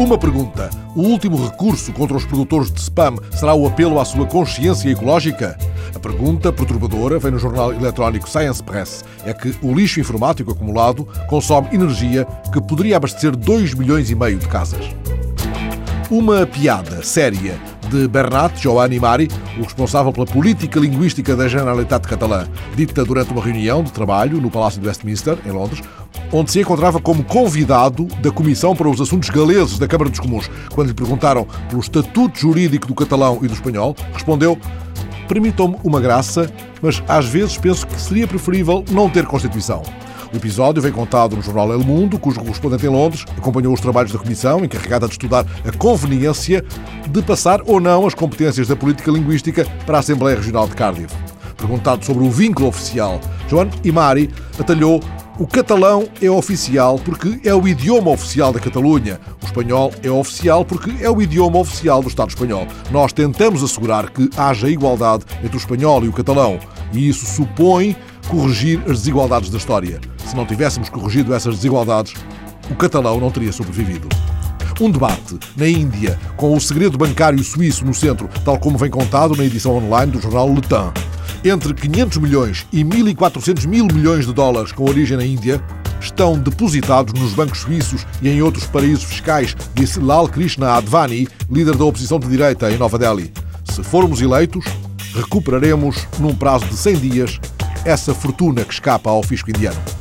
Uma pergunta: o último recurso contra os produtores de spam será o apelo à sua consciência ecológica? A pergunta perturbadora vem no jornal eletrónico Science Press. É que o lixo informático acumulado consome energia que poderia abastecer 2 milhões e meio de casas. Uma piada séria de Bernat Giovanni Mari, o responsável pela política linguística da Generalitat Catalã, dita durante uma reunião de trabalho no Palácio de Westminster, em Londres, onde se encontrava como convidado da Comissão para os Assuntos Galeses da Câmara dos Comuns. Quando lhe perguntaram pelo estatuto jurídico do catalão e do espanhol, respondeu: Permitam-me uma graça, mas às vezes penso que seria preferível não ter Constituição. O episódio vem contado no jornal El Mundo, cujo correspondente em Londres acompanhou os trabalhos da Comissão, encarregada de estudar a conveniência de passar ou não as competências da política linguística para a Assembleia Regional de Cardiff. Perguntado sobre o vínculo oficial, Joan Imari atalhou o catalão é oficial porque é o idioma oficial da Catalunha. O espanhol é oficial porque é o idioma oficial do Estado espanhol. Nós tentamos assegurar que haja igualdade entre o espanhol e o catalão. E isso supõe corrigir as desigualdades da história. Se não tivéssemos corrigido essas desigualdades, o catalão não teria sobrevivido. Um debate na Índia, com o segredo bancário suíço no centro, tal como vem contado na edição online do jornal Le Temps. Entre 500 milhões e 1.400 mil milhões de dólares com origem na Índia estão depositados nos bancos suíços e em outros paraísos fiscais, disse Lal Krishna Advani, líder da oposição de direita em Nova Delhi. Se formos eleitos, recuperaremos, num prazo de 100 dias, essa fortuna que escapa ao fisco indiano.